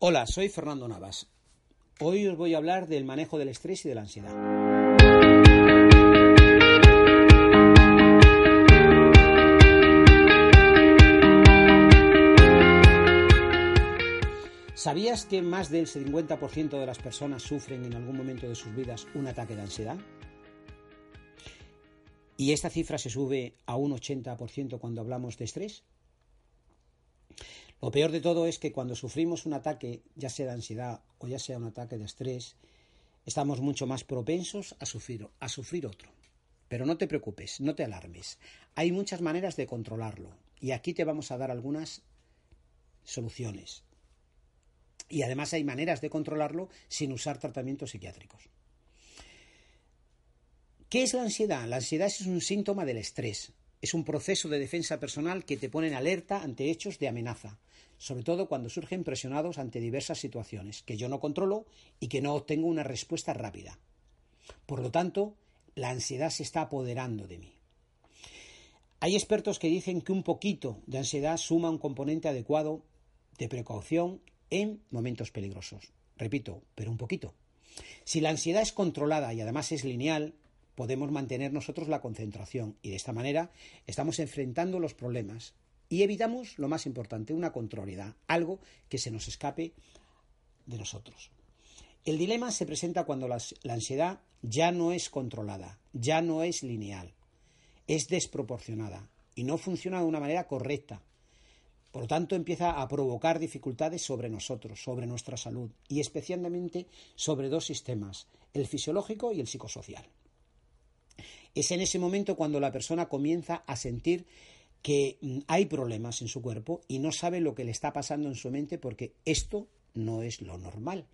Hola, soy Fernando Navas. Hoy os voy a hablar del manejo del estrés y de la ansiedad. ¿Sabías que más del 50% de las personas sufren en algún momento de sus vidas un ataque de ansiedad? ¿Y esta cifra se sube a un 80% cuando hablamos de estrés? Lo peor de todo es que cuando sufrimos un ataque, ya sea de ansiedad o ya sea un ataque de estrés, estamos mucho más propensos a sufrir, a sufrir otro. Pero no te preocupes, no te alarmes. Hay muchas maneras de controlarlo y aquí te vamos a dar algunas soluciones. Y además hay maneras de controlarlo sin usar tratamientos psiquiátricos. ¿Qué es la ansiedad? La ansiedad es un síntoma del estrés. Es un proceso de defensa personal que te pone en alerta ante hechos de amenaza, sobre todo cuando surgen presionados ante diversas situaciones que yo no controlo y que no obtengo una respuesta rápida. Por lo tanto, la ansiedad se está apoderando de mí. Hay expertos que dicen que un poquito de ansiedad suma un componente adecuado de precaución en momentos peligrosos. Repito, pero un poquito. Si la ansiedad es controlada y además es lineal, podemos mantener nosotros la concentración y de esta manera estamos enfrentando los problemas y evitamos lo más importante, una contrariedad, algo que se nos escape de nosotros. El dilema se presenta cuando la, la ansiedad ya no es controlada, ya no es lineal, es desproporcionada y no funciona de una manera correcta. Por lo tanto, empieza a provocar dificultades sobre nosotros, sobre nuestra salud y especialmente sobre dos sistemas, el fisiológico y el psicosocial. Es en ese momento cuando la persona comienza a sentir que mm, hay problemas en su cuerpo y no sabe lo que le está pasando en su mente porque esto no es lo normal.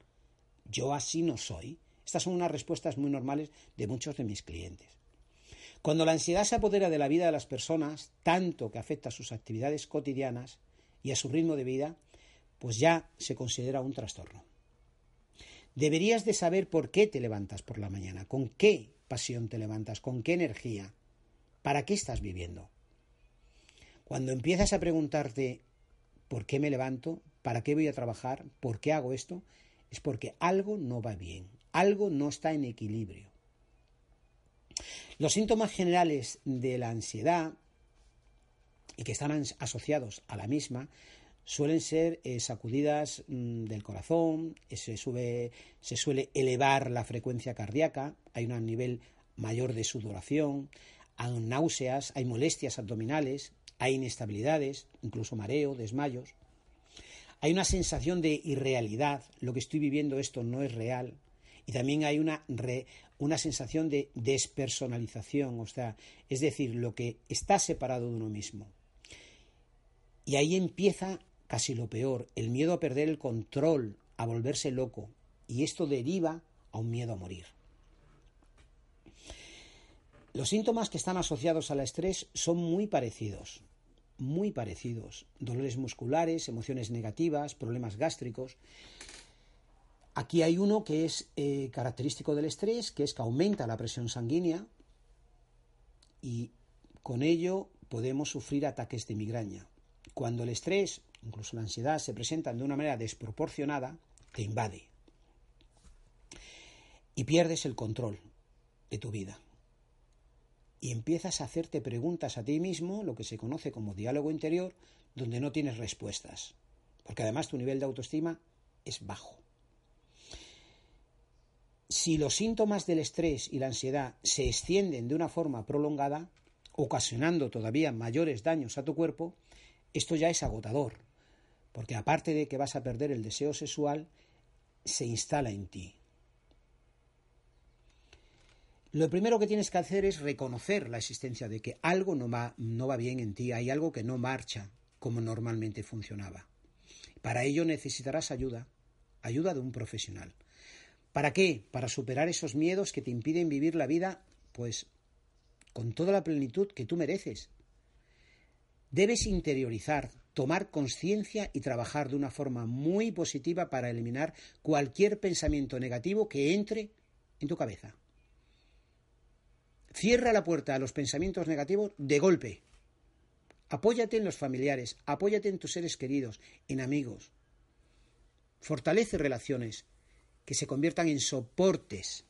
Yo así no soy. Estas son unas respuestas muy normales de muchos de mis clientes. Cuando la ansiedad se apodera de la vida de las personas, tanto que afecta a sus actividades cotidianas y a su ritmo de vida, pues ya se considera un trastorno. Deberías de saber por qué te levantas por la mañana, con qué pasión te levantas? ¿Con qué energía? ¿Para qué estás viviendo? Cuando empiezas a preguntarte ¿por qué me levanto? ¿Para qué voy a trabajar? ¿Por qué hago esto? Es porque algo no va bien, algo no está en equilibrio. Los síntomas generales de la ansiedad y que están asociados a la misma suelen ser eh, sacudidas mm, del corazón, eh, se, sube, se suele elevar la frecuencia cardíaca, hay un nivel mayor de sudoración, hay náuseas, hay molestias abdominales, hay inestabilidades, incluso mareo, desmayos. Hay una sensación de irrealidad, lo que estoy viviendo esto no es real. Y también hay una, una sensación de despersonalización, o sea, es decir, lo que está separado de uno mismo. Y ahí empieza casi lo peor, el miedo a perder el control, a volverse loco, y esto deriva a un miedo a morir. Los síntomas que están asociados al estrés son muy parecidos, muy parecidos. Dolores musculares, emociones negativas, problemas gástricos. Aquí hay uno que es eh, característico del estrés, que es que aumenta la presión sanguínea y con ello podemos sufrir ataques de migraña. Cuando el estrés incluso la ansiedad, se presentan de una manera desproporcionada, te invade. Y pierdes el control de tu vida. Y empiezas a hacerte preguntas a ti mismo, lo que se conoce como diálogo interior, donde no tienes respuestas. Porque además tu nivel de autoestima es bajo. Si los síntomas del estrés y la ansiedad se extienden de una forma prolongada, ocasionando todavía mayores daños a tu cuerpo, esto ya es agotador, porque aparte de que vas a perder el deseo sexual, se instala en ti. Lo primero que tienes que hacer es reconocer la existencia de que algo no va, no va bien en ti, hay algo que no marcha como normalmente funcionaba. Para ello necesitarás ayuda, ayuda de un profesional. ¿Para qué? Para superar esos miedos que te impiden vivir la vida, pues, con toda la plenitud que tú mereces. Debes interiorizar, tomar conciencia y trabajar de una forma muy positiva para eliminar cualquier pensamiento negativo que entre en tu cabeza. Cierra la puerta a los pensamientos negativos de golpe. Apóyate en los familiares, apóyate en tus seres queridos, en amigos. Fortalece relaciones que se conviertan en soportes.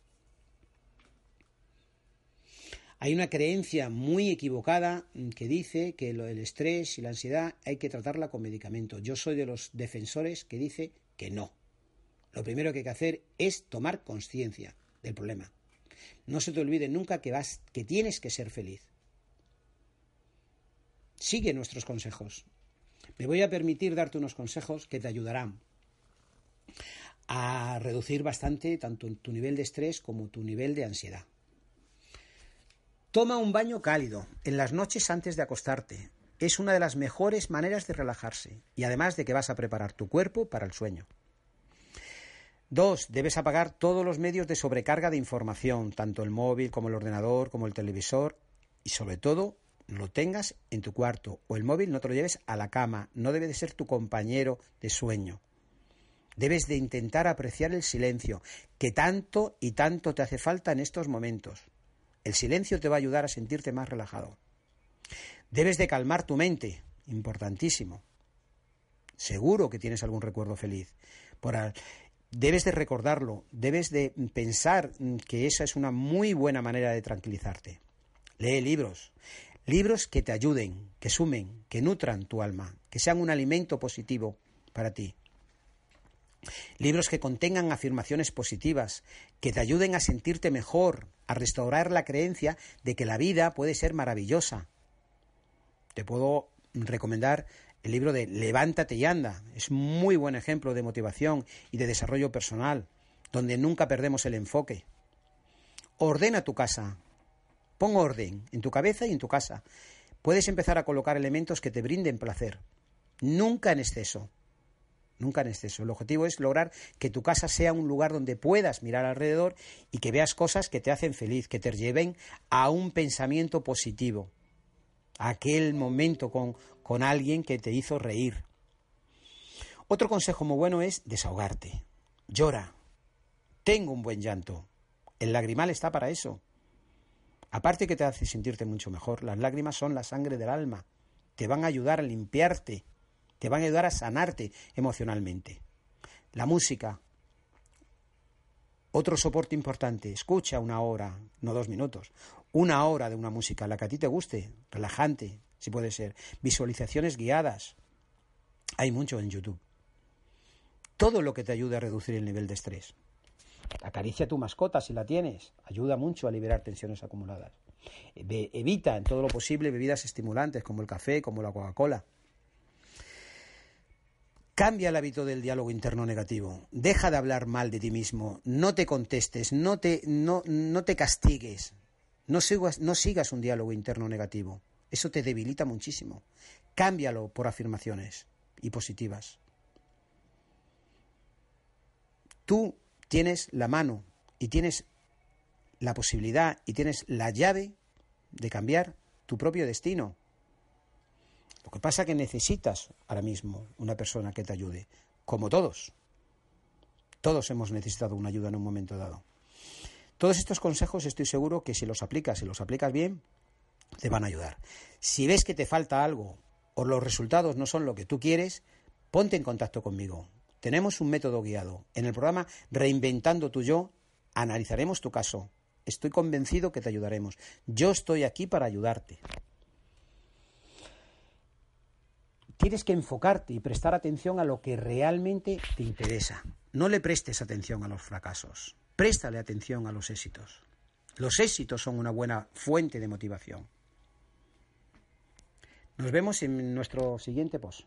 Hay una creencia muy equivocada que dice que el estrés y la ansiedad hay que tratarla con medicamentos. Yo soy de los defensores que dice que no. Lo primero que hay que hacer es tomar conciencia del problema. No se te olvide nunca que vas que tienes que ser feliz. Sigue nuestros consejos. Me voy a permitir darte unos consejos que te ayudarán a reducir bastante tanto tu nivel de estrés como tu nivel de ansiedad. Toma un baño cálido en las noches antes de acostarte. Es una de las mejores maneras de relajarse y además de que vas a preparar tu cuerpo para el sueño. Dos, debes apagar todos los medios de sobrecarga de información, tanto el móvil como el ordenador, como el televisor y sobre todo lo tengas en tu cuarto o el móvil no te lo lleves a la cama, no debe de ser tu compañero de sueño. Debes de intentar apreciar el silencio, que tanto y tanto te hace falta en estos momentos. El silencio te va a ayudar a sentirte más relajado. Debes de calmar tu mente, importantísimo. Seguro que tienes algún recuerdo feliz. debes de recordarlo, debes de pensar que esa es una muy buena manera de tranquilizarte. Lee libros, libros que te ayuden, que sumen, que nutran tu alma, que sean un alimento positivo para ti. Libros que contengan afirmaciones positivas, que te ayuden a sentirte mejor, a restaurar la creencia de que la vida puede ser maravillosa. Te puedo recomendar el libro de Levántate y anda. Es muy buen ejemplo de motivación y de desarrollo personal, donde nunca perdemos el enfoque. Ordena tu casa. Pon orden en tu cabeza y en tu casa. Puedes empezar a colocar elementos que te brinden placer. Nunca en exceso nunca en exceso. El objetivo es lograr que tu casa sea un lugar donde puedas mirar alrededor y que veas cosas que te hacen feliz, que te lleven a un pensamiento positivo, a aquel momento con, con alguien que te hizo reír. Otro consejo muy bueno es desahogarte. Llora. Tengo un buen llanto. El lagrimal está para eso. Aparte que te hace sentirte mucho mejor, las lágrimas son la sangre del alma. Te van a ayudar a limpiarte te van a ayudar a sanarte emocionalmente. La música, otro soporte importante, escucha una hora, no dos minutos, una hora de una música, la que a ti te guste, relajante, si puede ser, visualizaciones guiadas. Hay mucho en YouTube. Todo lo que te ayude a reducir el nivel de estrés. Acaricia tu mascota si la tienes, ayuda mucho a liberar tensiones acumuladas. Evita en todo lo posible bebidas estimulantes como el café, como la Coca-Cola. Cambia el hábito del diálogo interno negativo. Deja de hablar mal de ti mismo. No te contestes, no te, no, no te castigues. No sigas, no sigas un diálogo interno negativo. Eso te debilita muchísimo. Cámbialo por afirmaciones y positivas. Tú tienes la mano y tienes la posibilidad y tienes la llave de cambiar tu propio destino. Lo que pasa es que necesitas ahora mismo una persona que te ayude, como todos. Todos hemos necesitado una ayuda en un momento dado. Todos estos consejos estoy seguro que si los aplicas, si los aplicas bien, te van a ayudar. Si ves que te falta algo o los resultados no son lo que tú quieres, ponte en contacto conmigo. Tenemos un método guiado. En el programa Reinventando tu yo, analizaremos tu caso. Estoy convencido que te ayudaremos. Yo estoy aquí para ayudarte. Tienes que enfocarte y prestar atención a lo que realmente te interesa. No le prestes atención a los fracasos, préstale atención a los éxitos. Los éxitos son una buena fuente de motivación. Nos vemos en nuestro siguiente post.